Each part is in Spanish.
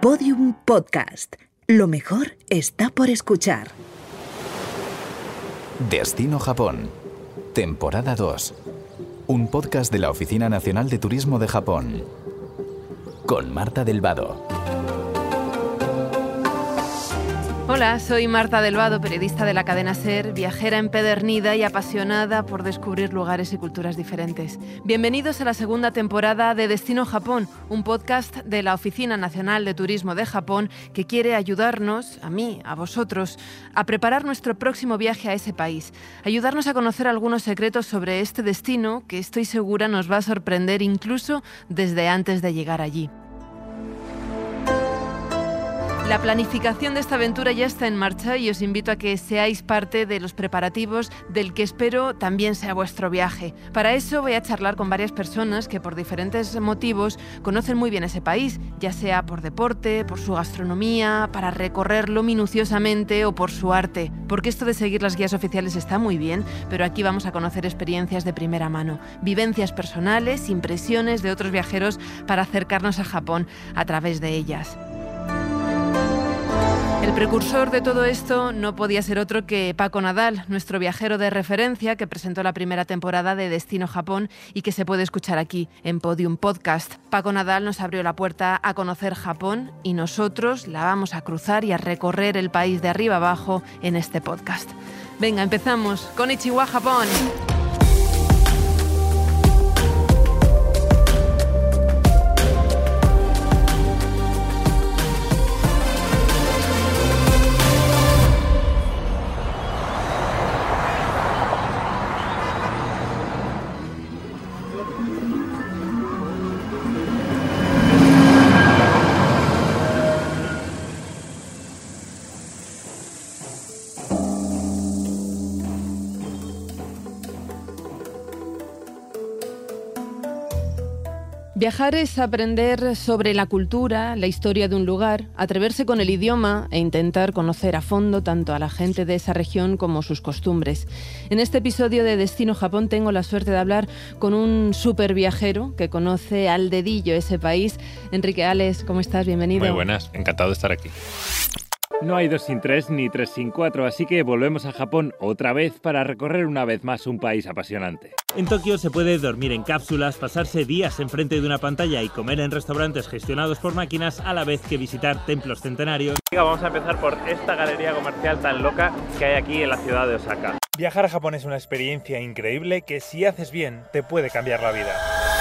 Podium Podcast. Lo mejor está por escuchar. Destino Japón. Temporada 2. Un podcast de la Oficina Nacional de Turismo de Japón. Con Marta del Hola, soy Marta Delvado, periodista de la cadena Ser, viajera empedernida y apasionada por descubrir lugares y culturas diferentes. Bienvenidos a la segunda temporada de Destino Japón, un podcast de la Oficina Nacional de Turismo de Japón que quiere ayudarnos, a mí, a vosotros, a preparar nuestro próximo viaje a ese país, ayudarnos a conocer algunos secretos sobre este destino que estoy segura nos va a sorprender incluso desde antes de llegar allí. La planificación de esta aventura ya está en marcha y os invito a que seáis parte de los preparativos del que espero también sea vuestro viaje. Para eso voy a charlar con varias personas que por diferentes motivos conocen muy bien ese país, ya sea por deporte, por su gastronomía, para recorrerlo minuciosamente o por su arte. Porque esto de seguir las guías oficiales está muy bien, pero aquí vamos a conocer experiencias de primera mano, vivencias personales, impresiones de otros viajeros para acercarnos a Japón a través de ellas. Precursor de todo esto no podía ser otro que Paco Nadal, nuestro viajero de referencia que presentó la primera temporada de Destino Japón y que se puede escuchar aquí en Podium Podcast. Paco Nadal nos abrió la puerta a conocer Japón y nosotros la vamos a cruzar y a recorrer el país de arriba abajo en este podcast. Venga, empezamos con Ichiwa Japón. Viajar es aprender sobre la cultura, la historia de un lugar, atreverse con el idioma e intentar conocer a fondo tanto a la gente de esa región como sus costumbres. En este episodio de Destino Japón tengo la suerte de hablar con un super viajero que conoce al dedillo ese país. Enrique Ales, ¿cómo estás? Bienvenido. Muy buenas, encantado de estar aquí. No hay dos sin tres ni tres sin cuatro, así que volvemos a Japón otra vez para recorrer una vez más un país apasionante. En Tokio se puede dormir en cápsulas, pasarse días enfrente de una pantalla y comer en restaurantes gestionados por máquinas a la vez que visitar templos centenarios. Vamos a empezar por esta galería comercial tan loca que hay aquí en la ciudad de Osaka. Viajar a Japón es una experiencia increíble que si haces bien te puede cambiar la vida.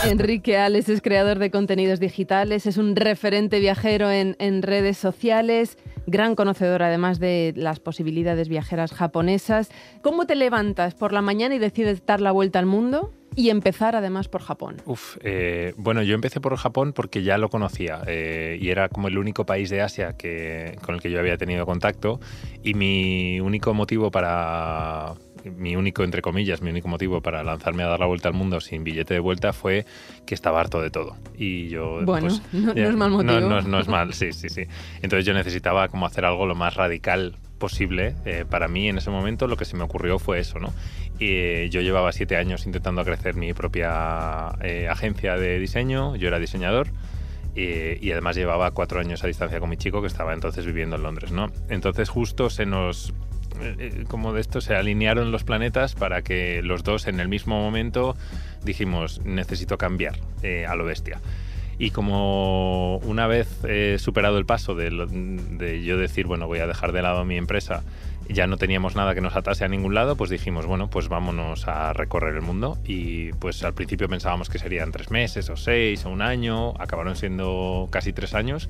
Enrique Ales es creador de contenidos digitales, es un referente viajero en, en, redes sociales, gran conocedor además de las posibilidades viajeras japonesas. ¿Cómo te levantas por la mañana y decides dar la vuelta al mundo? Y empezar además por Japón. Uf, eh, bueno, yo empecé por Japón porque ya lo conocía eh, y era como el único país de Asia que, con el que yo había tenido contacto y mi único motivo para, mi único, entre comillas, mi único motivo para lanzarme a dar la vuelta al mundo sin billete de vuelta fue que estaba harto de todo. Y yo, bueno, pues, no, no, es mal motivo. No, no, es mal, sí, sí, sí. Entonces yo necesitaba como hacer algo lo más radical posible. Eh, para mí en ese momento lo que se me ocurrió fue eso, ¿no? Y yo llevaba siete años intentando crecer mi propia eh, agencia de diseño, yo era diseñador. Y, además llevaba cuatro años a distancia con mi chico que estaba entonces viviendo en Londres, ¿no? Entonces justo se nos, eh, como de esto se alinearon los planetas para que los dos en el mismo momento dijimos necesito cambiar eh, a lo bestia. Y como una vez eh, superado el paso de, de, yo decir, bueno, voy a dejar de lado mi empresa, ya no teníamos nada que nos atase a ningún lado, pues dijimos, bueno, pues vámonos a recorrer el mundo. Y pues al principio pensábamos que serían tres meses o seis o un año, acabaron siendo casi tres años.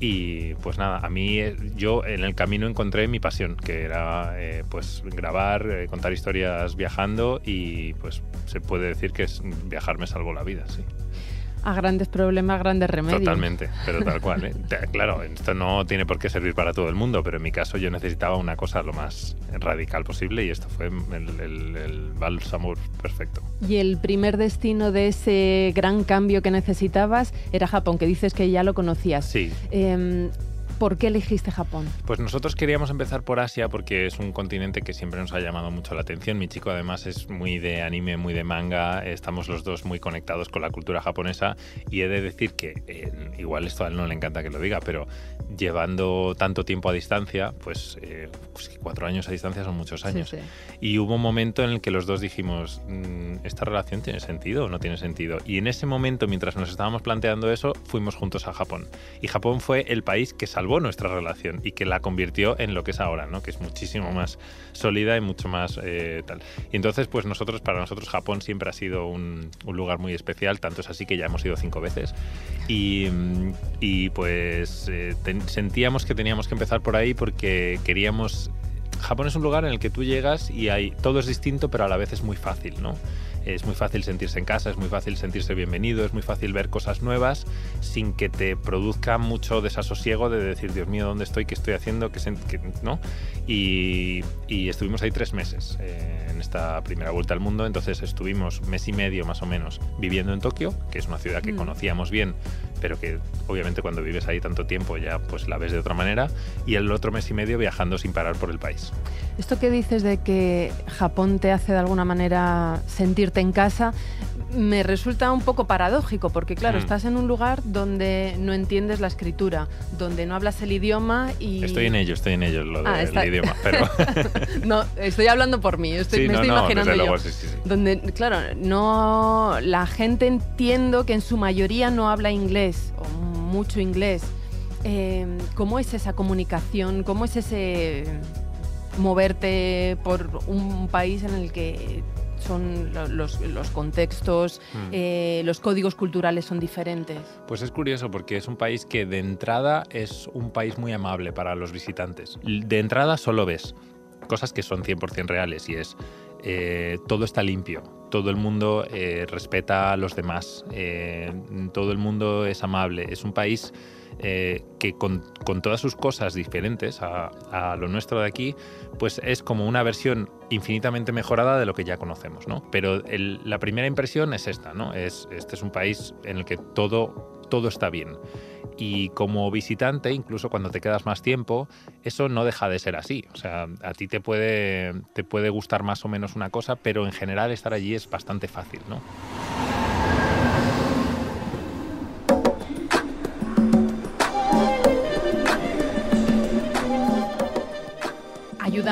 Y pues nada, a mí yo en el camino encontré mi pasión, que era eh, pues grabar, eh, contar historias viajando y pues se puede decir que es, viajar me salvó la vida, sí. A grandes problemas, grandes remedios. Totalmente, pero tal cual. ¿eh? Claro, esto no tiene por qué servir para todo el mundo, pero en mi caso yo necesitaba una cosa lo más radical posible y esto fue el, el, el bálsamo perfecto. Y el primer destino de ese gran cambio que necesitabas era Japón, que dices que ya lo conocías. Sí. Eh, ¿Por qué elegiste Japón? Pues nosotros queríamos empezar por Asia porque es un continente que siempre nos ha llamado mucho la atención. Mi chico además es muy de anime, muy de manga, estamos los dos muy conectados con la cultura japonesa y he de decir que eh, igual esto a él no le encanta que lo diga, pero llevando tanto tiempo a distancia, pues, eh, pues cuatro años a distancia son muchos años. Y hubo un momento en el que los dos dijimos, mm, ¿esta relación tiene sentido o no tiene sentido? Y en ese momento, mientras nos estábamos planteando eso, fuimos juntos a Japón. Y Japón fue el país que salvó nuestra relación y que la convirtió en lo que es ahora, ¿no? que es muchísimo más sólida y mucho más eh, tal. Y entonces, pues nosotros, para nosotros Japón siempre ha sido un, lugar muy especial, tanto es así que ya hemos ido cinco veces. Y, y pues eh, sentíamos que teníamos que empezar por ahí porque queríamos... Japón es un lugar en el que tú llegas y hay, todo es distinto, pero a la vez es muy fácil, ¿no? Es muy fácil sentirse en casa, es muy fácil sentirse bienvenido, es muy fácil ver cosas nuevas sin que te produzca mucho desasosiego de decir, Dios mío, ¿dónde estoy? ¿Qué estoy haciendo? ¿Qué ¿no? Y, estuvimos ahí tres meses eh, en esta primera vuelta al mundo, entonces estuvimos mes y medio más o menos viviendo en Tokio, que es una ciudad que mm. conocíamos bien, pero que obviamente cuando vives ahí tanto tiempo ya pues la ves de otra manera, y el otro mes y medio viajando sin parar por el país. Esto que dices de que Japón te hace de alguna manera sentirte en casa, me resulta un poco paradójico, porque claro, mm. estás en un lugar donde no entiendes la escritura, donde no hablas el idioma y... Estoy en ello, estoy en ello, lo ah, del idioma, pero... no, estoy hablando por mí, estoy, me estoy imaginando yo. donde, claro, no... La gente entiendo que en su mayoría no habla inglés, o mucho inglés. Eh, ¿Cómo es esa comunicación? ¿Cómo es ese moverte por un país en el que son los, contextos, mm. eh, los códigos culturales son diferentes. Pues es curioso porque es un país que de entrada es un país muy amable para los visitantes. De entrada solo ves cosas que son 100% reales y es eh, todo está limpio, todo el mundo eh, respeta a los demás, todo el mundo es amable. Es un país eh, que con, todas sus cosas diferentes a, lo nuestro de aquí, pues es como una versión infinitamente mejorada de lo que ya conocemos, ¿no? Pero la primera impresión es esta, ¿no? Es, este es un país en el que todo, todo está bien. Y como visitante, incluso cuando te quedas más tiempo, eso no deja de ser así. O sea, a ti te puede, te puede gustar más o menos una cosa, pero en general estar allí es bastante fácil, ¿no?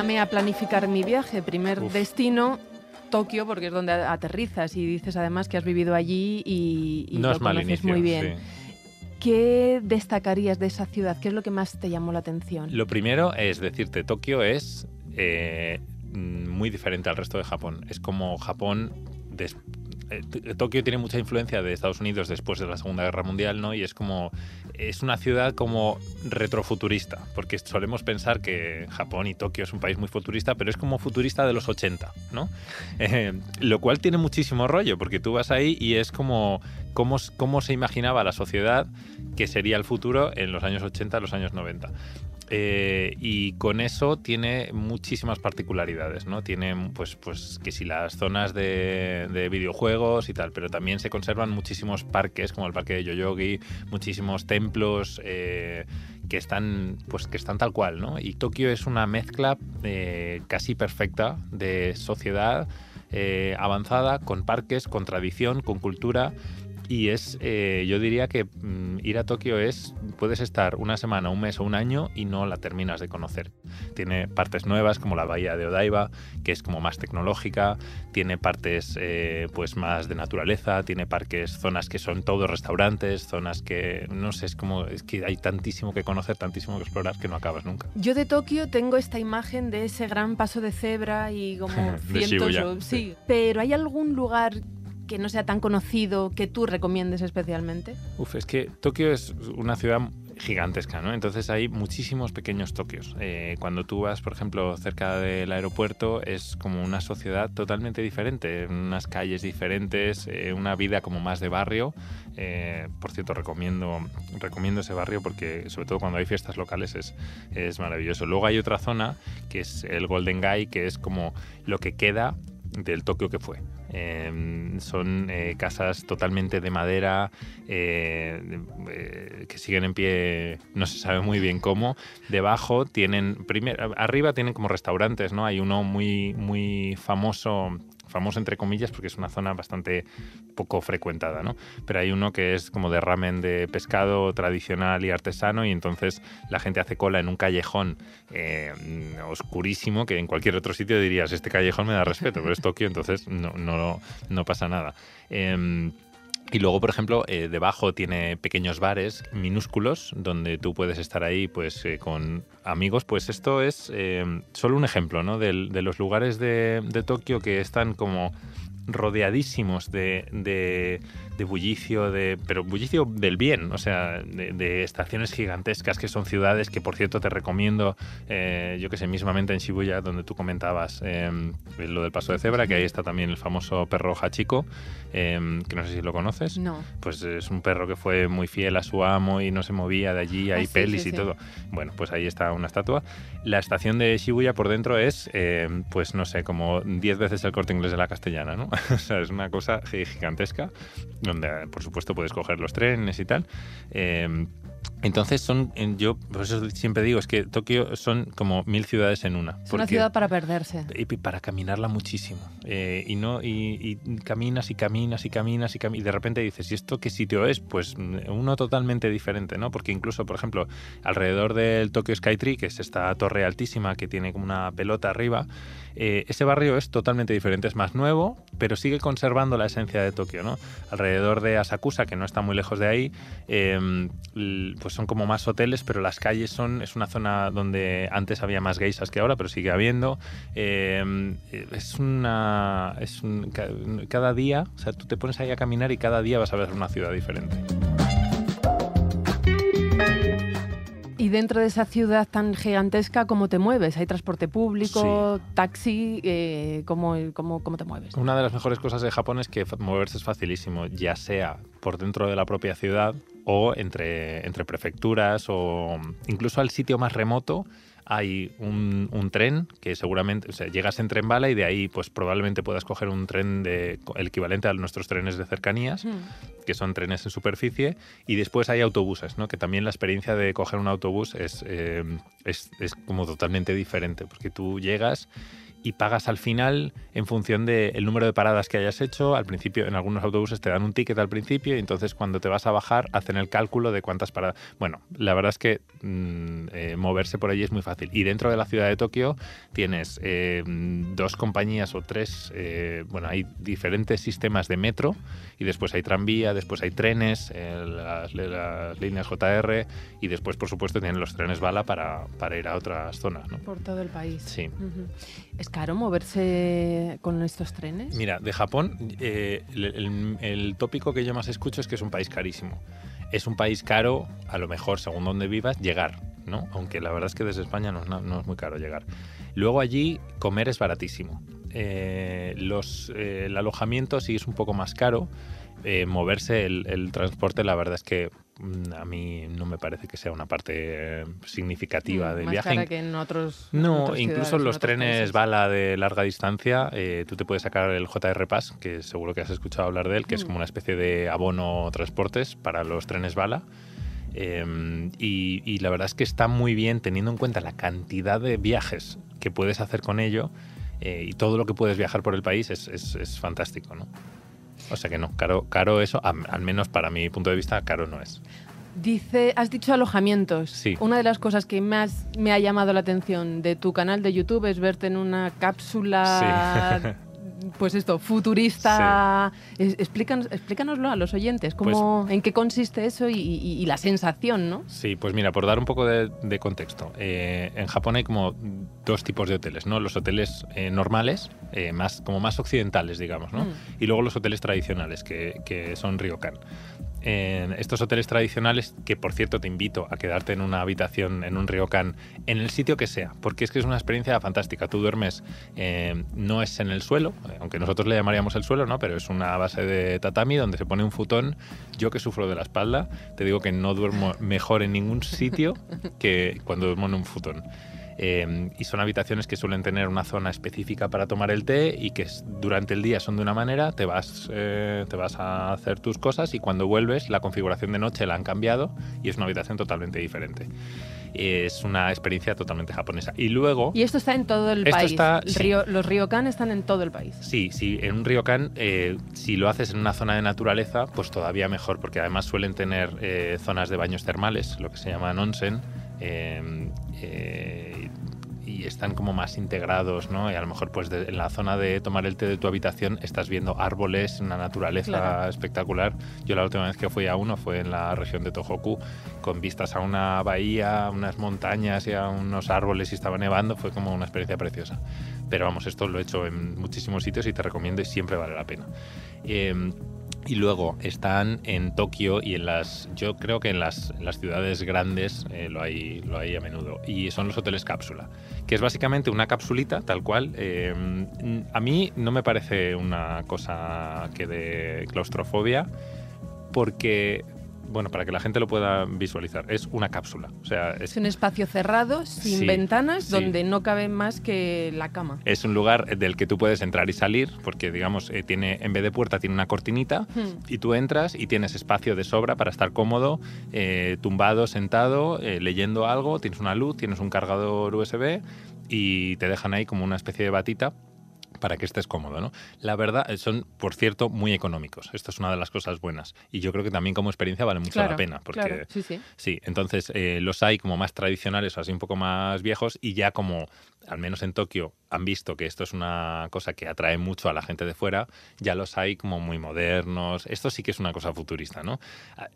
Ayúdame a planificar mi viaje. Primer destino, Tokio, porque es donde aterrizas y dices además que has vivido allí y, no lo conoces muy bien. ¿Qué destacarías de esa ciudad? ¿Qué es lo que más te llamó la atención? Lo primero es decirte, Tokio es eh, muy diferente al resto de Japón. Es como Japón eh, Tokio tiene mucha influencia de Estados Unidos después de la Segunda Guerra Mundial, ¿no? Y es como es una ciudad como retrofuturista, porque solemos pensar que Japón y Tokio es un país muy futurista, pero es como futurista de los 80, ¿no? Eh, lo cual tiene muchísimo rollo, porque tú vas ahí y es como cómo, cómo se imaginaba la sociedad que sería el futuro en los años 80, los años 90. Eh, y con eso tiene muchísimas particularidades, ¿no? Tiene, pues, pues que si las zonas de, videojuegos y tal, pero también se conservan muchísimos parques, como el parque de Yoyogi, muchísimos templos eh, que están, pues, que están tal cual, ¿no? Y Tokio es una mezcla eh, casi perfecta de sociedad avanzada, con parques, con tradición, con cultura y es, eh, yo diría que mm, ir a Tokio es, puedes estar una semana, un mes o un año y no la terminas de conocer. Tiene partes nuevas como la bahía de Odaiba, que es como más tecnológica, tiene partes eh, pues más de naturaleza, tiene parques, zonas que son todos restaurantes, zonas que, no sé, es como, es que hay tantísimo que conocer, tantísimo que explorar que no acabas nunca. Yo de Tokio tengo esta imagen de ese gran paso de cebra y como cientos, sí, pero ¿hay algún lugar que no sea tan conocido que tú recomiendes especialmente? Uf, es que Tokio es una ciudad gigantesca, ¿no? Entonces hay muchísimos pequeños Tokios. Eh, cuando tú vas, por ejemplo, cerca del aeropuerto, es como una sociedad totalmente diferente, unas calles diferentes, eh, una vida como más de barrio. Eh, por cierto, recomiendo, recomiendo ese barrio porque, sobre todo cuando hay fiestas locales, es, es maravilloso. Luego hay otra zona que es el Golden Guy, que es como lo que queda del Tokio que fue. Em, son eh, casas totalmente de madera eh, eh, que siguen en pie, no se sabe muy bien cómo. Debajo tienen, primero, arriba tienen como restaurantes, ¿no? Hay uno muy, muy famoso famoso entre comillas porque es una zona bastante poco frecuentada, ¿no? Pero hay uno que es como de ramen de pescado tradicional y artesano y entonces la gente hace cola en un callejón eh, oscurísimo que en cualquier otro sitio dirías, este callejón me da respeto, pero es Tokio, entonces no, no, no pasa nada. Em, y luego, por ejemplo, eh, debajo tiene pequeños bares minúsculos donde tú puedes estar ahí pues eh, con amigos. Pues esto es eh, solo un ejemplo ¿no? de, los lugares de, de Tokio que están como rodeadísimos de, de bullicio, de, pero bullicio del bien, o sea, de, estaciones gigantescas que son ciudades que, por cierto, te recomiendo, eh, yo que sé, mismamente en Shibuya, donde tú comentabas eh, lo del paso de cebra, que ahí está también el famoso perro Hachiko, eh, que no sé si lo conoces. No. Pues es un perro que fue muy fiel a su amo y no se movía de allí, hay ah, pelis y todo. Bueno, pues ahí está una estatua. La estación de Shibuya por dentro es, pues no sé, como 10 veces el corte inglés de la castellana, ¿no? o sea, es una cosa gigantesca donde por supuesto puedes coger los trenes y tal. Eh, entonces son, yo por eso siempre digo, es que Tokio son como mil ciudades en una. Es una ciudad para perderse. Y para caminarla muchísimo. Eh, y no y, caminas y caminas y caminas y caminas y de repente dices, ¿y esto qué sitio es? Pues uno totalmente diferente, ¿no? Porque incluso, por ejemplo, alrededor del Tokyo Skytree, que es esta torre altísima que tiene como una pelota arriba, eh, ese barrio es totalmente diferente, es más nuevo, pero sigue conservando la esencia de Tokio, ¿no? Alrededor de Asakusa, que no está muy lejos de ahí, eh, pues son como más hoteles, pero las calles son, es una zona donde antes había más geisas que ahora, pero sigue habiendo. Eh, es una, es un, cada día, o sea, tú te pones ahí a caminar y cada día vas a ver una ciudad diferente. Y dentro de esa ciudad tan gigantesca, ¿cómo te mueves? ¿Hay transporte público, taxi? Eh, ¿cómo, cómo, cómo, te mueves? Una de las mejores cosas de Japón es que moverse es facilísimo, ya sea por dentro de la propia ciudad o entre, entre prefecturas o incluso al sitio más remoto hay un, tren que seguramente, o sea, llegas en tren bala y de ahí pues probablemente puedas coger un tren de, el equivalente a nuestros trenes de cercanías, que son trenes en superficie, y después hay autobuses, ¿no? que también la experiencia de coger un autobús es, eh, es, es como totalmente diferente, porque tú llegas y pagas al final en función del número de paradas que hayas hecho. Al principio, en algunos autobuses te dan un ticket al principio y entonces cuando te vas a bajar hacen el cálculo de cuántas paradas. Bueno, la verdad es que mm, eh, moverse por allí es muy fácil. Y dentro de la ciudad de Tokio tienes eh, dos compañías o tres, eh, bueno, hay diferentes sistemas de metro y después hay tranvía, después hay trenes, las, líneas JR y después, por supuesto, tienen los trenes bala para, para ir a otras zonas. ¿no? Por todo el país. Sí. ¿Es caro moverse con estos trenes? Mira, de Japón, eh, el, tópico que yo más escucho es que es un país carísimo. Es un país caro, a lo mejor, según donde vivas, llegar, ¿no? Aunque la verdad es que desde España no, es muy caro llegar. Luego allí, comer es baratísimo. Eh, los, eh, el alojamiento sí es un poco más caro. moverse, el, el, transporte, la verdad es que a mí no me parece que sea una parte eh, significativa mm, del viaje. que en otros. No, incluso los trenes bala de larga distancia, eh, tú te puedes sacar el JR Pass, que seguro que has escuchado hablar de él, que es mm. como una especie de abono transportes para los trenes bala. Em, y, la verdad es que está muy bien teniendo en cuenta la cantidad de viajes que puedes hacer con ello eh, y todo lo que puedes viajar por el país es, es, es fantástico, ¿no? O sea que no, caro, caro eso, al menos para mi punto de vista, caro no es. Dice, has dicho alojamientos. Sí. Una de las cosas que más me ha llamado la atención de tu canal de YouTube es verte en una cápsula pues esto, futurista. Explícanos, explícanoslo a los oyentes, cómo, pues en qué consiste eso y, la sensación, ¿no? Sí, pues mira, por dar un poco de, contexto. Eh, en Japón hay como dos tipos de hoteles, ¿no? Los hoteles eh, normales, eh, más, como más occidentales, digamos, ¿no? Mm. Y luego los hoteles tradicionales, que, que son ryokan en estos hoteles tradicionales, que por cierto te invito a quedarte en una habitación, en un ryokan, en el sitio que sea, porque es que es una experiencia fantástica. Tú duermes, eh, no es en el suelo, aunque nosotros le llamaríamos el suelo, ¿no? pero es una base de tatami donde se pone un futón. Yo que sufro de la espalda, te digo que no duermo mejor en ningún sitio que cuando duermo en un futón. Eh, y son habitaciones que suelen tener una zona específica para tomar el té y que durante el día son de una manera, te vas, eh, te vas a hacer tus cosas y cuando vuelves la configuración de noche la han cambiado y es una habitación totalmente diferente es una experiencia totalmente japonesa. Y luego... Y esto está en todo el país. los ryokan están en todo el país. Sí, sí, en un ryokan, eh, si lo haces en una zona de naturaleza, pues todavía mejor, porque además suelen tener eh, zonas de baños termales, lo que se llama onsen. Eh, y están como más integrados, ¿no? Y a lo mejor pues en la zona de tomar el té de tu habitación estás viendo árboles, una naturaleza espectacular. Yo la última vez que fui a uno fue en la región de Tohoku, con vistas a una bahía, unas montañas y a unos árboles y estaba nevando, fue como una experiencia preciosa. Pero vamos, esto lo he hecho en muchísimos sitios y te recomiendo y siempre vale la pena. Em, y luego están en Tokio y en las, yo creo que en las, las ciudades grandes eh, lo, hay, lo hay a menudo. Y son los hoteles cápsula, que es básicamente una capsulita tal cual. Eh, a mí no me parece una cosa que de claustrofobia, porque bueno, para que la gente lo pueda visualizar, es una cápsula. O sea, es, un espacio cerrado, sin ventanas, donde no cabe más que la cama. Es un lugar del que tú puedes entrar y salir, porque digamos, eh, tiene, en vez de puerta tiene una cortinita, hmm. y tú entras y tienes espacio de sobra para estar cómodo, eh, tumbado, sentado, eh, leyendo algo, tienes una luz, tienes un cargador USB y te dejan ahí como una especie de batita para que estés cómodo, ¿no? La verdad, eh, son, por cierto, muy económicos. Esto es una de las cosas buenas. Y yo creo que también como experiencia vale mucho la pena. Porque, sí, sí. Sí, entonces eh, los hay como más tradicionales o así un poco más viejos y ya como, al menos en Tokio, han visto que esto es una cosa que atrae mucho a la gente de fuera, ya los hay como muy modernos. Esto sí que es una cosa futurista, ¿no?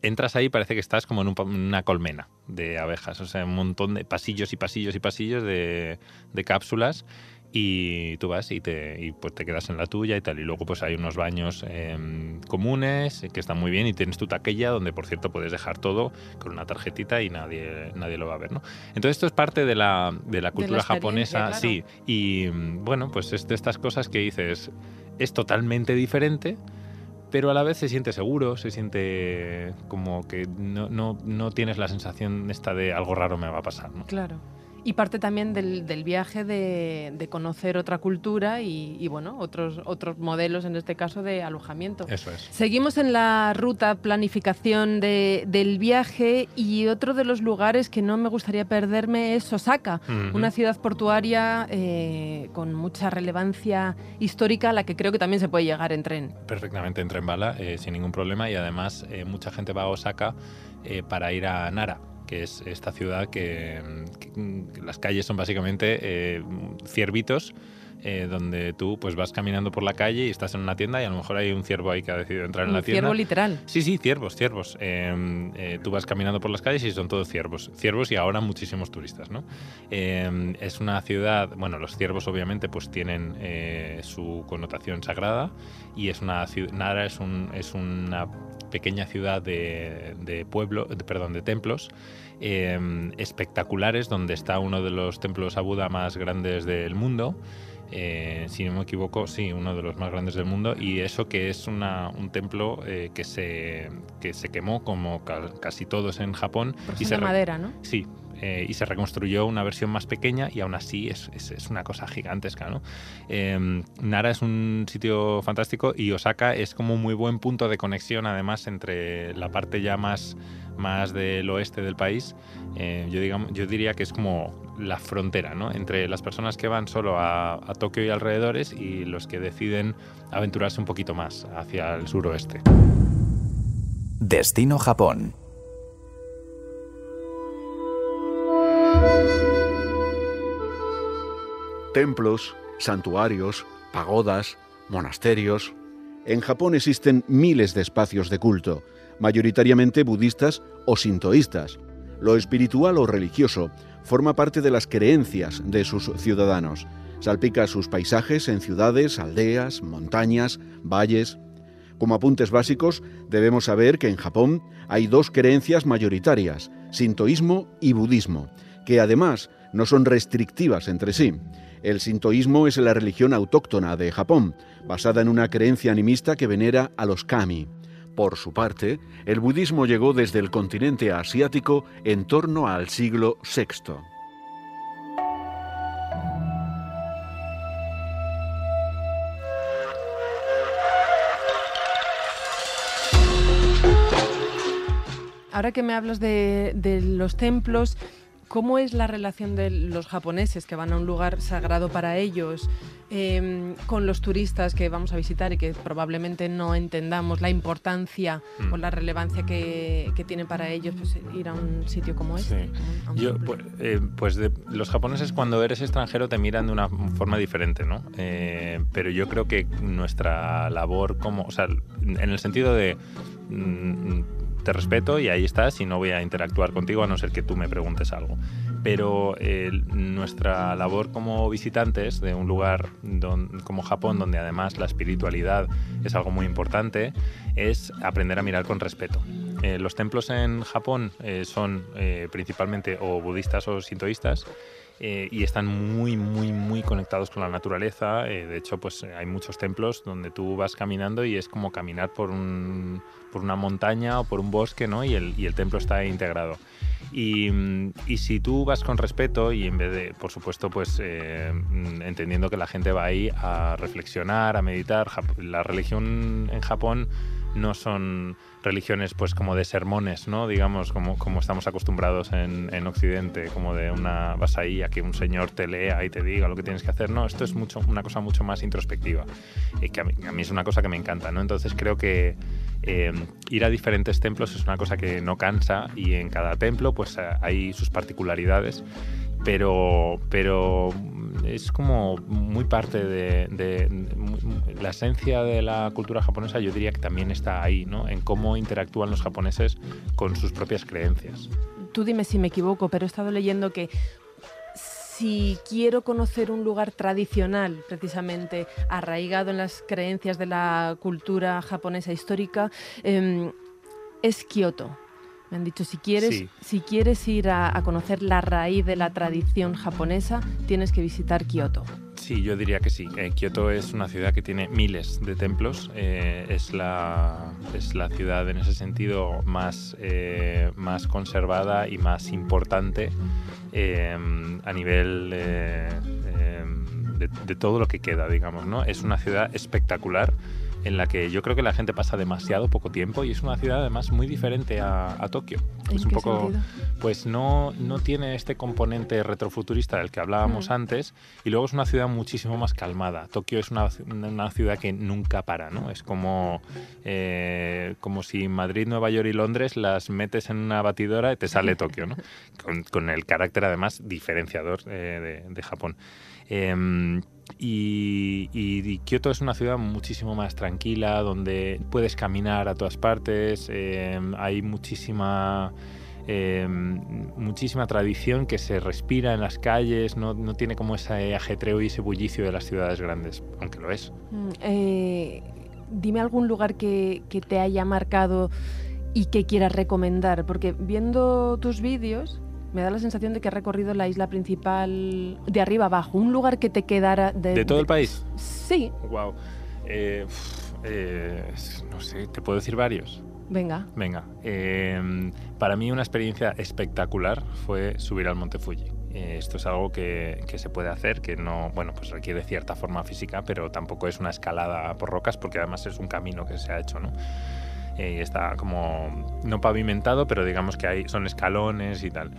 Entras ahí parece que estás como en una colmena de abejas, o sea, un montón de pasillos y pasillos y pasillos de, de cápsulas y tú vas y te, y pues te quedas en la tuya y tal. Y luego pues hay unos baños em, comunes que están muy bien y tienes tu taquilla donde por cierto puedes dejar todo con una tarjetita y nadie, nadie lo va a ver. ¿no? Entonces esto es parte de la, de la cultura japonesa, sí. Y bueno, pues es de estas cosas que dices, es totalmente diferente pero a la vez se siente seguro, se siente como que no, no, no, tienes la sensación esta de algo raro me va a pasar. ¿no? Claro. Y parte también del, viaje de, conocer otra cultura y, bueno, otros, otros modelos, en este caso, de alojamiento. Eso es. Seguimos en la ruta planificación del viaje y otro de los lugares que no me gustaría perderme es Osaka, una ciudad portuaria eh, con mucha relevancia histórica a la que creo que también se puede llegar en tren. Perfectamente en tren bala, eh, sin ningún problema y además eh, mucha gente va a Osaka para ir a Nara que es esta ciudad que, las calles son básicamente eh, ciervitos. Eh, donde tú pues vas caminando por la calle y estás en una tienda y a lo mejor hay un ciervo ahí que ha decidido entrar en la tienda. ¿Ciervo literal? Sí, sí, ciervos, ciervos. Em, eh, tú vas caminando por las calles y son todos ciervos. Ciervos y ahora muchísimos turistas, ¿no? Em, es una ciudad, bueno, los ciervos obviamente pues tienen su connotación sagrada y es una ciudad, Nara es, un, es una pequeña ciudad de, pueblo, perdón, de templos em, espectaculares, donde está uno de los templos a Buda más grandes del mundo. Eh, si no me equivoco, sí, uno de los más grandes del mundo, y eso que es un templo eh, que, se, que se quemó como casi todos en Japón. y se madera, ¿no? Sí, eh, y se reconstruyó una versión más pequeña y aún así es, una cosa gigantesca. ¿no? Em, Nara es un sitio fantástico y Osaka es como un muy buen punto de conexión además entre la parte ya más, más del oeste del país. Eh, yo, digamos, yo diría que es como la frontera ¿no? entre las personas que van solo a, a Tokio y alrededores y los que deciden aventurarse un poquito más hacia el suroeste. Destino Japón. Templos, santuarios, pagodas, monasterios. En Japón existen miles de espacios de culto, mayoritariamente budistas o sintoístas. Lo espiritual o religioso forma parte de las creencias de sus ciudadanos. Salpica sus paisajes en ciudades, aldeas, montañas, valles. Como apuntes básicos, debemos saber que en Japón hay dos creencias mayoritarias, sintoísmo y budismo, que además no son restrictivas entre sí. El sintoísmo es la religión autóctona de Japón, basada en una creencia animista que venera a los kami. Por su parte, el budismo llegó desde el continente asiático en torno al siglo VI. Ahora que me hablas de, de los templos, ¿Cómo es la relación de los japoneses que van a un lugar sagrado para ellos em, con los turistas que vamos a visitar y que probablemente no entendamos la importancia o Mm. la relevancia que, que tiene para ellos pues, ir a un sitio como este? Sí. un- Yo, pues, eh, pues de- los japoneses cuando eres extranjero te miran de una forma diferente, ¿no? Eh, pero yo creo que nuestra labor como, o sea, en el sentido de mm, te respeto y ahí estás y no voy a interactuar contigo a no ser que tú me preguntes algo. Pero eh, nuestra labor como visitantes de un lugar como Japón, donde además la espiritualidad es algo muy importante, es aprender a mirar con respeto. Eh, los templos en Japón eh, son principalmente o budistas o sintoístas eh, y están muy, muy, muy conectados con la naturaleza. Eh, de hecho, pues eh, hay muchos templos donde tú vas caminando y es como caminar por, un, por una montaña o por un bosque, ¿no? Y el, y el templo está integrado. Y, y si tú vas con respeto y en vez de, por supuesto, pues eh, entendiendo que la gente va ahí a reflexionar, a meditar, la religión en Japón no son religiones pues como de sermones, ¿no? Digamos, como, como estamos acostumbrados en, en Occidente, como de una vas ahí a que un señor te lea y te diga lo que tienes que hacer. No, esto es mucho, una cosa mucho más introspectiva, y que a mí, es una cosa que me encanta, ¿no? Entonces creo que eh, ir a diferentes templos es una cosa que no cansa y en cada templo pues eh, hay sus particularidades pero, pero es como muy parte de, la esencia de la cultura japonesa. Yo diría que también está ahí, ¿no? En cómo interactúan los japoneses con sus propias creencias. Tú dime si me equivoco, pero he estado leyendo que si quiero conocer un lugar tradicional, precisamente arraigado en las creencias de la cultura japonesa histórica, em, es Kioto. Me han dicho, si quieres, Sí. si quieres ir a, a conocer la raíz de la tradición japonesa, tienes que visitar Kioto. Sí, yo diría que sí. Eh, Kioto es una ciudad que tiene miles de templos. eh, es, la, es la ciudad en ese sentido más, eh, más conservada y más importante eh, a nivel eh, eh, de, de todo lo que queda, digamos. ¿no? Es una ciudad espectacular en la que yo creo que la gente pasa demasiado poco tiempo y es una ciudad además muy diferente a, a Tokio. ¿En es un qué poco sentido? pues no, no tiene este componente retrofuturista del que hablábamos Mm. antes y luego es una ciudad muchísimo más calmada. Tokio es una, una ciudad que nunca para, ¿no? Es como, eh, como si Madrid, Nueva York y Londres las metes en una batidora y te sale Tokio, ¿no? Con, con el carácter además diferenciador eh, de, de Japón. Em, y, y- Kioto es una ciudad muchísimo más tranquila, donde puedes caminar a todas partes, em, hay muchísima, em, muchísima tradición que se respira en las calles, no, no tiene como ese ajetreo y ese bullicio de las ciudades grandes, aunque lo es. Mm, eh, dime algún lugar que, que te haya marcado y que quieras recomendar, porque viendo tus vídeos me da la sensación de que has recorrido la isla principal de arriba abajo, un lugar que te quedara de, ¿De todo de- el país? Sí, Wow. no sé, ¿te puedo decir varios? venga. Venga, eh, para mí una experiencia espectacular fue subir al Monte Fuji. Eh, esto es algo que, que se puede hacer, que no, bueno, pues requiere cierta forma física, pero tampoco es una escalada por rocas, porque además es un camino que se ha hecho, ¿no? Eh, y está como no pavimentado, pero digamos que hay, son escalones y tal.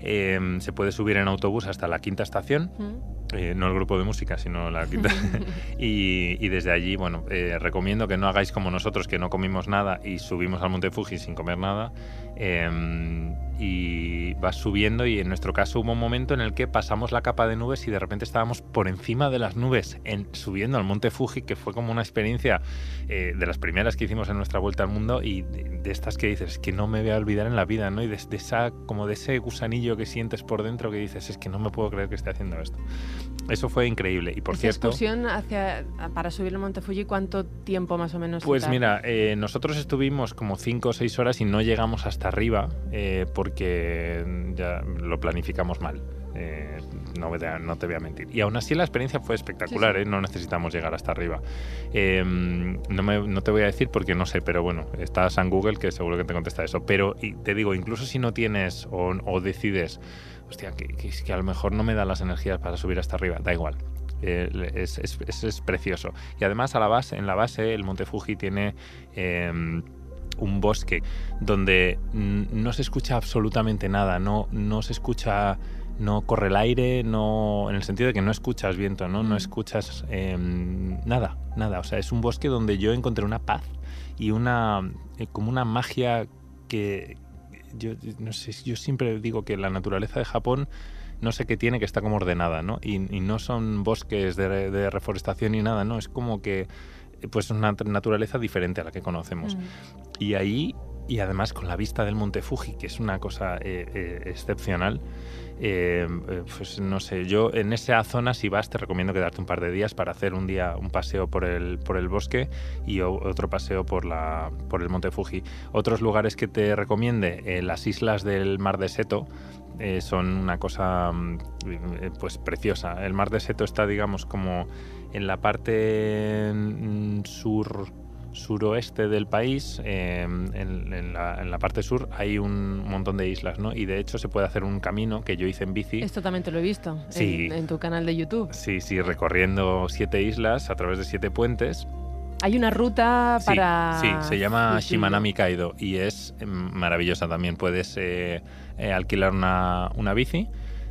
Eh, se puede subir en autobús hasta la quinta estación, Mm. eh, no el grupo de música, sino la quinta. y, y desde allí, bueno, eh, recomiendo que no hagáis como nosotros, que no comimos nada y subimos al Monte Fuji sin comer nada. Eh, y vas subiendo y en nuestro caso hubo un momento en el que pasamos la capa de nubes y de repente estábamos por encima de las nubes en, subiendo al Monte Fuji, que fue como una experiencia eh, de las primeras que hicimos en nuestra vuelta al mundo y de, de estas que dices que no me voy a olvidar en la vida, ¿no? Y de, de esa, como de ese gusanillo que sientes por dentro que dices es que no me puedo creer que esté haciendo esto. Eso fue increíble. Y por Esa cierto. excursión hacia, para subir el Monte Fuji, ¿cuánto tiempo más o menos? Pues mira, eh, nosotros estuvimos como 5 o 6 horas y no llegamos hasta arriba eh, porque ya lo planificamos mal. Eh, no, te voy a mentir. Y aún así la experiencia fue espectacular, Sí, sí. ¿eh? no necesitamos llegar hasta arriba. Eh, no, me- no te voy a decir porque no sé, pero bueno, estás en Google que seguro que te contesta eso. Pero y te digo, incluso si no tienes o, o decides, hostia, que, que, que a lo mejor no me da las energías para subir hasta arriba, da igual. Eh, es, es- es- es precioso. Y además a la base, en la base el Monte Fuji tiene... em, un bosque donde no se escucha absolutamente nada, no, no se escucha no corre el aire, no en el sentido de que no escuchas viento, no, no mm. escuchas em, nada, nada. O sea, es un bosque donde yo encontré una paz y una eh, como una magia que yo no sé, yo siempre digo que la naturaleza de Japón no sé qué tiene que está como ordenada, ¿no? Y, no son bosques de, de, reforestación ni nada, ¿no? Es como que pues una naturaleza diferente a la que conocemos. Mm. Y ahí y además con la vista del Monte Fuji, que es una cosa eh, eh, excepcional, eh, pues no sé, yo en esa zona si vas te recomiendo quedarte un par de días para hacer un día un paseo por el, por el bosque y otro paseo por, la, por el Monte Fuji. Otros lugares que te recomiende, las islas del Mar de Seto, son una cosa mm, pues preciosa. El Mar de Seto está, digamos, como en la parte mm, sur suroeste del país, em, en, la, parte sur, hay un montón de islas, ¿no? Y de hecho se puede hacer un camino que yo hice en bici. Esto también te lo he visto en, tu canal de YouTube. Sí, sí, recorriendo siete islas a través de siete puentes. Hay una ruta para... Sí, se llama Shimanami Kaido y es em, maravillosa también. Puedes eh, eh, alquilar una, una bici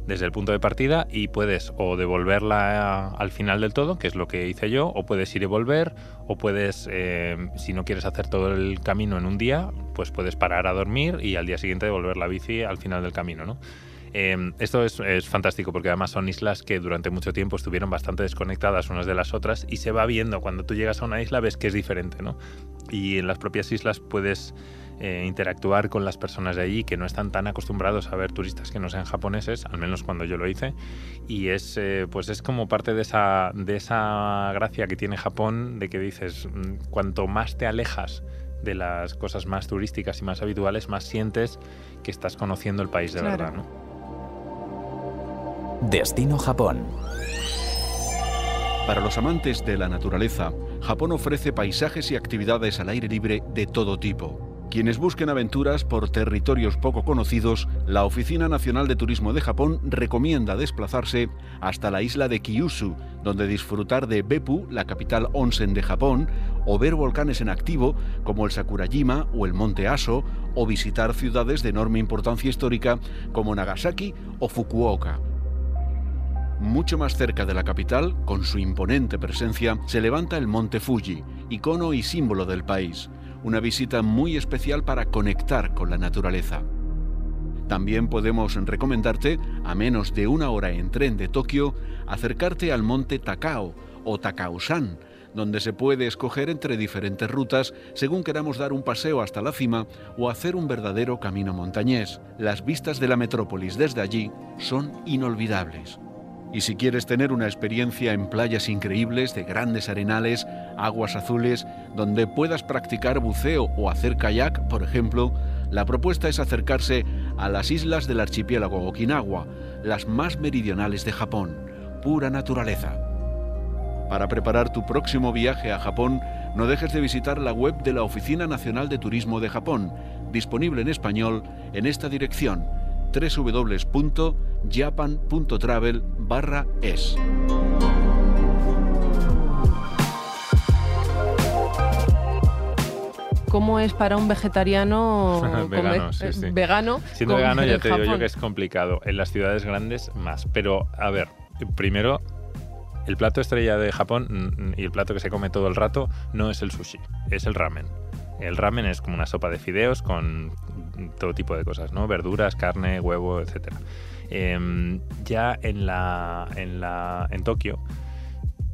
desde el punto de partida y puedes o devolverla al final del todo, que es lo que hice yo, o puedes ir y volver, o puedes, eh, si no quieres hacer todo el camino en un día, pues puedes parar a dormir y al día siguiente devolver la bici al final del camino, ¿no? Em, esto es, fantástico porque además son islas que durante mucho tiempo estuvieron bastante desconectadas unas de las otras y se va viendo cuando tú llegas a una isla ves que es diferente, ¿no? Y en las propias islas puedes eh, interactuar con las personas de allí que no están tan acostumbrados a ver turistas que no sean japoneses, al menos cuando yo lo hice. Y es, eh, pues es como parte de esa, de esa gracia que tiene Japón, de que dices, mm, cuanto más te alejas de las cosas más turísticas y más habituales, más sientes que estás conociendo el país de verdad. ¿no? Destino Japón. Para los amantes de la naturaleza, Japón ofrece paisajes y actividades al aire libre de todo tipo. Quienes busquen aventuras por territorios poco conocidos, la Oficina Nacional de Turismo de Japón recomienda desplazarse hasta la isla de Kyushu, donde disfrutar de Beppu, la capital onsen de Japón, o ver volcanes en activo como el Sakurajima o el Monte Aso, o visitar ciudades de enorme importancia histórica como Nagasaki o Fukuoka. Mucho más cerca de la capital, con su imponente presencia, se levanta el Monte Fuji, icono y símbolo del país una visita muy especial para conectar con la naturaleza. También podemos recomendarte, a menos de una hora en tren de Tokio, acercarte al monte Takao o Takao-san, donde se puede escoger entre diferentes rutas según queramos dar un paseo hasta la cima o hacer un verdadero camino montañés. Las vistas de la metrópolis desde allí son inolvidables. Y si quieres tener una experiencia en playas increíbles de grandes arenales, aguas azules, donde puedas practicar buceo o hacer kayak, por ejemplo, la propuesta es acercarse a las islas del archipiélago Okinawa, las más meridionales de Japón, pura naturaleza. Para preparar tu próximo viaje a Japón, no dejes de visitar la web de la Oficina Nacional de Turismo de Japón, disponible en español en esta dirección www.japan.travel ¿Cómo es para un vegetariano vegano, sí, sí. vegano? Siendo vegano ya te digo yo que es complicado. En las ciudades grandes más. Pero, a ver, primero, el plato estrella de Japón y el plato que se come todo el rato no es el sushi, es el ramen. El ramen es como una sopa de fideos con todo tipo de cosas, ¿no? Verduras, carne, huevo, etc. Em, ya en, la, en, la, en Tokio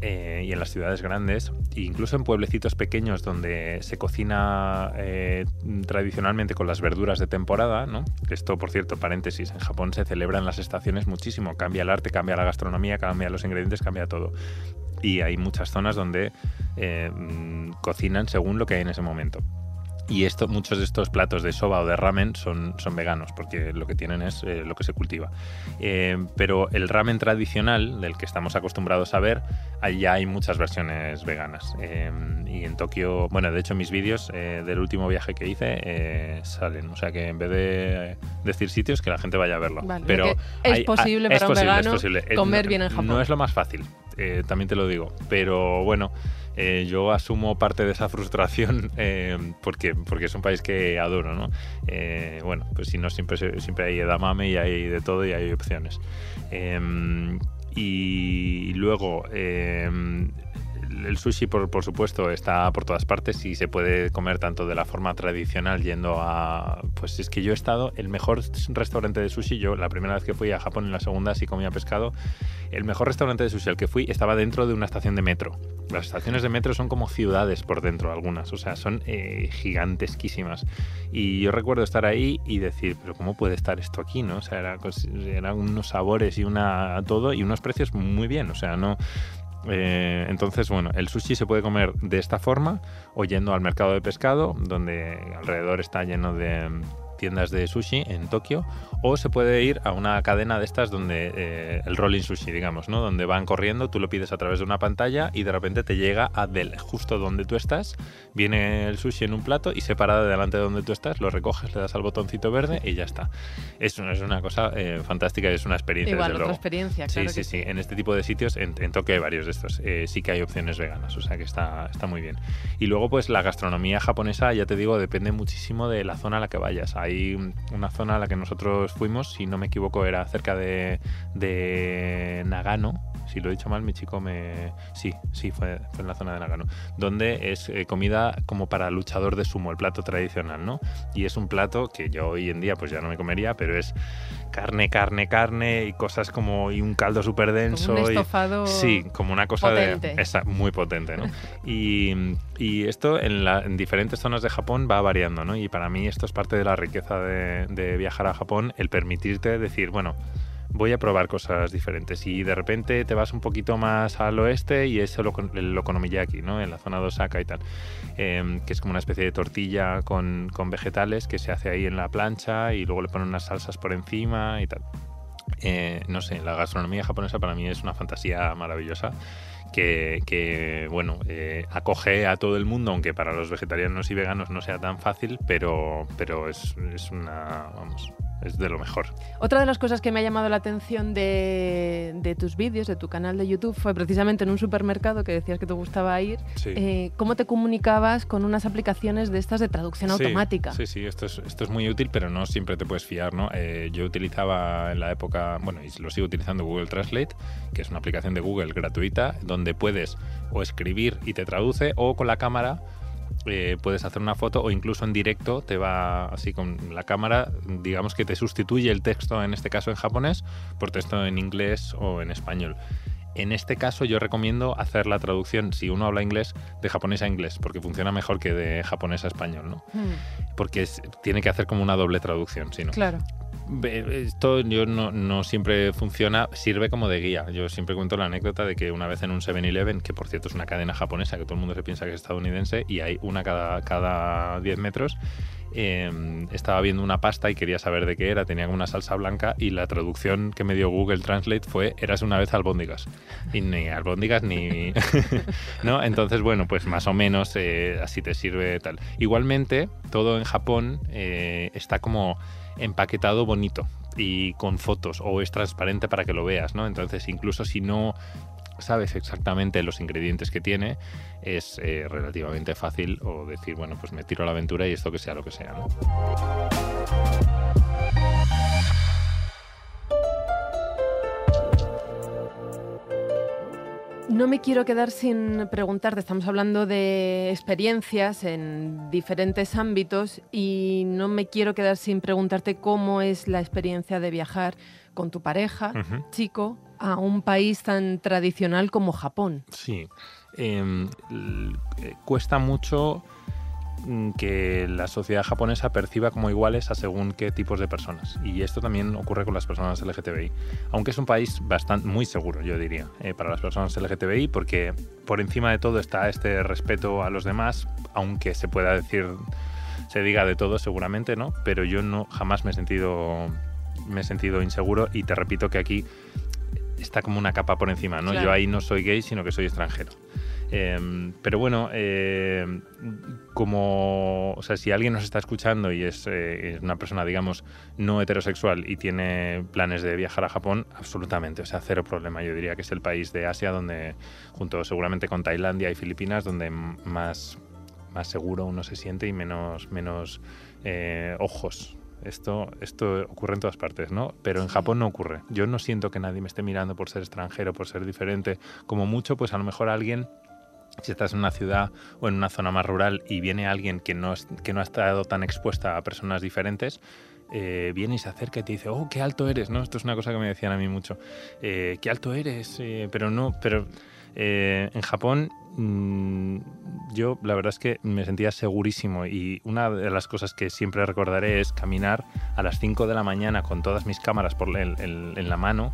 eh, y en las ciudades grandes, e incluso en pueblecitos pequeños donde se cocina eh, tradicionalmente con las verduras de temporada, ¿no? Esto, por cierto, paréntesis, en Japón se celebran las estaciones muchísimo, cambia el arte, cambia la gastronomía, cambia los ingredientes, cambia todo. Y hay muchas zonas donde eh, mm, cocinan según lo que hay en ese momento. Y esto, muchos de estos platos de soba o de ramen son, son veganos, porque lo que tienen es eh, lo que se cultiva. Eh, pero el ramen tradicional, del que estamos acostumbrados a ver, allá hay muchas versiones veganas. Eh, y en Tokio, bueno, de hecho mis vídeos del último viaje que hice salen. O sea que en vez de decir sitios, que la gente vaya a verlo. pero es posible para un vegano comer bien en Japón. No es lo más fácil. eh, también te lo digo. Pero bueno, eh, yo asumo parte de esa frustración eh, porque, porque es un país que adoro, ¿no? bueno, pues si no, siempre, siempre hay edamame y hay de todo y hay opciones. Em, y luego em, el sushi, por, por, supuesto, está por todas partes y se puede comer tanto de la forma tradicional yendo a... Pues es que yo he estado, el mejor restaurante de sushi, yo la primera vez que fui a Japón, en la segunda sí comía pescado, el mejor restaurante de sushi al que fui estaba dentro de una estación de metro. Las estaciones de metro son como ciudades por dentro algunas, o sea, son eh, gigantesquísimas. Y yo recuerdo estar ahí y decir, pero ¿cómo puede estar esto aquí? ¿no? O sea, eran era unos sabores y una todo y unos precios muy bien, o sea, no eh, entonces, bueno, el sushi se puede comer de esta forma o yendo al mercado de pescado, donde alrededor está lleno de, tiendas de sushi en Tokio, o se puede ir a una cadena de estas donde eh, el rolling sushi, digamos, ¿no? Donde van corriendo, tú lo pides a través de una pantalla y de repente te llega a del, justo donde tú estás, viene el sushi en un plato y se para delante de donde tú estás, lo recoges, le das al botoncito verde y ya está. Es, es una cosa eh, fantástica, es una experiencia. Igual, otra experiencia, claro. Sí, sí, sí, En este tipo de sitios, en, Tokio hay varios de estos. Eh, sí que hay opciones veganas, o sea que está, está muy bien. Y luego, pues la gastronomía japonesa, ya te digo, depende muchísimo de la zona a la que vayas. Hay una zona a la que nosotros fuimos, si no me equivoco, era cerca de Nagano. Si lo he dicho mal, mi chico me. Sí, sí, fue, en la zona de Nagano. Donde es eh, comida como para luchador de sumo, el plato tradicional, ¿no? Y es un plato que yo hoy en día pues ya no me comería, pero es carne, carne, carne y cosas como. y un caldo súper denso. un estofado. sí, como una cosa de. Esa, muy potente, ¿no? y, y, esto en, la, en diferentes zonas de Japón va variando, ¿no? Y para mí esto es parte de la riqueza de, viajar a Japón, el permitirte decir, bueno, voy a probar cosas diferentes. Y de repente te vas un poquito más al oeste y es el, el okonomiyaki, ¿no? En la zona de Osaka y tal. Em, que es como una especie de tortilla con, con, vegetales que se hace ahí en la plancha y luego le ponen unas salsas por encima y tal. Eh, no sé, la gastronomía japonesa para mí es una fantasía maravillosa que, bueno, eh, acoge a todo el mundo, aunque para los vegetarianos y veganos no sea tan fácil, pero, pero es, es una, vamos, es de lo mejor. Otra de las cosas que me ha llamado la atención de, tus vídeos, de tu canal de YouTube, fue precisamente en un supermercado que decías que te gustaba ir, eh, cómo te comunicabas con unas aplicaciones de estas de traducción automática. Sí, sí, esto es, esto es muy útil, pero no siempre te puedes fiar, ¿no? Eh, yo utilizaba en la época, bueno, y lo sigo utilizando Google Translate, que es una aplicación de Google gratuita, donde puedes o escribir y te traduce, o con la cámara eh, puedes hacer una foto o incluso en directo te va así con la cámara, digamos que te sustituye el texto, en este caso en japonés, por texto en inglés o en español. En este caso yo recomiendo hacer la traducción, si uno habla inglés, de japonés a inglés, porque funciona mejor que de japonés a español, ¿no? Hmm. Porque tiene que hacer como una doble traducción, si no. Claro. Esto yo no, siempre funciona, sirve como de guía. Yo siempre cuento la anécdota de que una vez en un 7-Eleven, que por cierto es una cadena japonesa, que todo el mundo se piensa que es estadounidense, y hay una cada, cada 10 metros, em, estaba viendo una pasta y quería saber de qué era, tenía una salsa blanca y la traducción que me dio Google Translate fue eras una vez albóndigas. Y ni albóndigas ni... ¿No? Entonces, bueno, pues más o menos eh, así te sirve tal. Igualmente, todo en Japón eh, está como empaquetado bonito y con fotos o es transparente para que lo veas, ¿no? Entonces, incluso si no sabes exactamente los ingredientes que tiene, es eh, relativamente fácil o decir, bueno, pues me tiro a la aventura y esto que sea lo que sea, ¿no? No me quiero quedar sin preguntarte, estamos hablando de experiencias en diferentes ámbitos y no me quiero quedar sin preguntarte cómo es la experiencia de viajar con tu pareja, chico, a un país tan tradicional como Japón. Sí, em, eh, cuesta mucho que la sociedad japonesa perciba como iguales a según qué tipos de personas. Y esto también ocurre con las personas LGTBI. Aunque es un país bastante muy seguro, yo diría, eh, para las personas LGTBI, porque por encima de todo está este respeto a los demás, aunque se pueda decir, se diga de todo seguramente, ¿no? Pero yo no jamás me he sentido me he sentido inseguro y te repito que aquí está como una capa por encima, ¿no? Claro. Yo ahí no soy gay, sino que soy extranjero. Eh, pero bueno, eh, como, o sea, si alguien nos está escuchando y es, eh, es una persona, digamos, no heterosexual y tiene planes de viajar a Japón, absolutamente, o sea, cero problema. Yo diría que es el país de Asia donde, junto seguramente con Tailandia y Filipinas, donde más, más seguro uno se siente y menos, menos eh, ojos. Esto, esto ocurre en todas partes, ¿no? Pero en Japón no ocurre. Yo no siento que nadie me esté mirando por ser extranjero, por ser diferente. Como mucho, pues a lo mejor alguien si estás en una ciudad o en una zona más rural y viene alguien que no, es- que no ha estado tan expuesta a personas diferentes, eh, viene y se acerca y te dice, oh, qué alto eres, ¿no? Esto es una cosa que me decían a mí mucho. Eh, qué alto eres, eh, pero no, pero eh, en Japón mm, yo la verdad es que me sentía segurísimo y una de las cosas que siempre recordaré es caminar a las 5 de la mañana con todas mis cámaras en la mano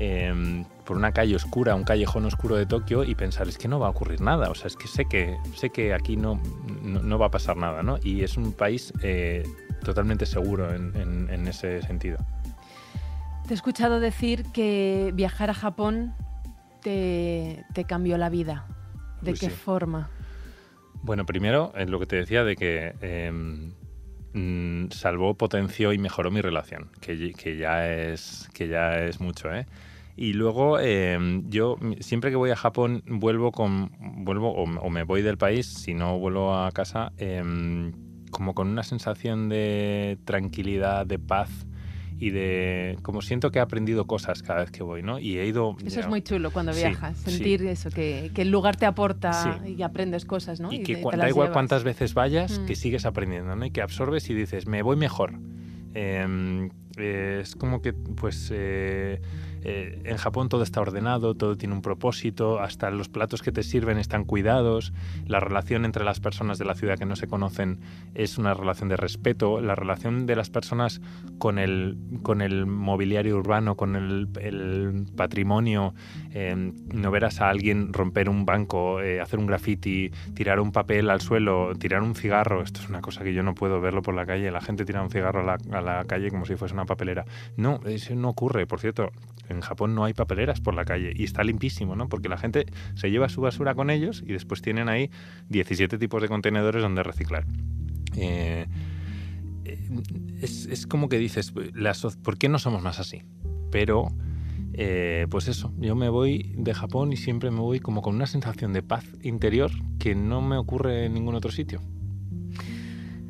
eh, por una calle oscura, un callejón oscuro de Tokio y pensar, es que no va a ocurrir nada, o sea, es que sé que, sé que aquí no, no, va a pasar nada, ¿no? Y es un país eh, totalmente seguro en ese sentido. Te he escuchado decir que viajar a Japón te, te cambió la vida. ¿De Uy, qué sí. forma? Bueno, primero, es lo que te decía de que eh, salvó, potenció y mejoró mi relación, que, ya, es, que ya es mucho, ¿eh? Y luego, eh, yo siempre que voy a Japón vuelvo con vuelvo o, o me voy del país, si no vuelvo a casa, em, como con una sensación de tranquilidad, de paz y de como siento que he aprendido cosas cada vez que voy, ¿no? Y he ido. Eso es muy chulo cuando viajas, sí. sentir eso, que, que el lugar te aporta Sí. y aprendes cosas, ¿no? Y que te- cua- te da igual cuántas veces vayas, Mm. que sigues aprendiendo, ¿no? Y que absorbes y dices, me voy mejor. Em, eh, es como que, pues, eh, eh, en Japón todo está ordenado, todo tiene un propósito, hasta los platos que te sirven están cuidados, la relación entre las personas de la ciudad que no se conocen es una relación de respeto, la relación de las personas con el, con el mobiliario urbano, con el, patrimonio, eh, no verás a alguien romper un banco, eh, hacer un graffiti, tirar un papel al suelo, tirar un cigarro. Esto es una cosa que yo no puedo verlo por la calle. La gente tira un cigarro a la, a la calle como si fuese una papelera. No, eso no ocurre. Por cierto, en Japón no hay papeleras por la calle y está limpísimo, ¿no? Porque la gente se lleva su basura con ellos y después tienen ahí 17 tipos de contenedores donde reciclar. Eh, eh, es, como que dices, ¿por qué no somos más así? Pero, eh, pues eso, yo me voy de Japón y siempre me voy como con una sensación de paz interior que no me ocurre en ningún otro sitio.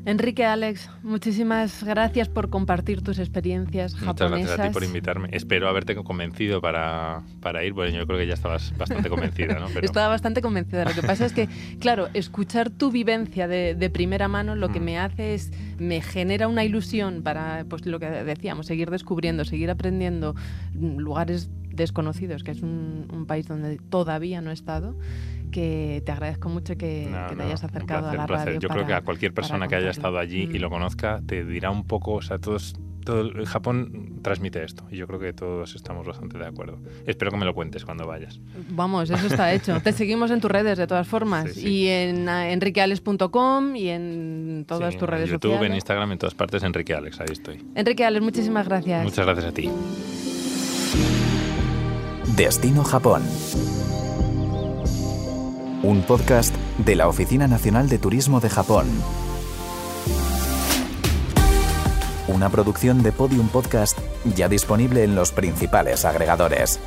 Enrique, Alex, muchísimas gracias por compartir tus experiencias Muchas japonesas. gracias a ti por invitarme. Espero haberte convencido para, para ir. Bueno, yo creo que ya estabas bastante convencida, ¿no? Pero, Estaba bastante convencida. Lo que pasa es que, claro, escuchar tu vivencia de, de primera mano lo que Mm. me hace es, me genera una ilusión para, pues lo que decíamos, seguir descubriendo, seguir aprendiendo mm, lugares desconocidos, que es un, un país donde todavía no he estado, que te agradezco mucho que, No, que te no, hayas un acercado placer, a la un placer. radio. Yo creo que a cualquier persona que haya estado allí y Mm. lo conozca te dirá un poco, o sea, todos, todo el Japón transmite esto y yo creo que todos estamos bastante de acuerdo. Espero que me lo cuentes cuando vayas. Vamos, eso está hecho. Te seguimos en tus redes de todas formas. Sí, sí. Y en enriqueales.com y en todas Sí, tus redes en YouTube, sociales. en Instagram, en todas partes, Enrique Alex, ahí estoy. Enrique Alex, muchísimas gracias. Muchas gracias a ti. Destino Japón. Un podcast de la Oficina Nacional de Turismo de Japón. Una producción de Podium Podcast ya disponible en los principales agregadores.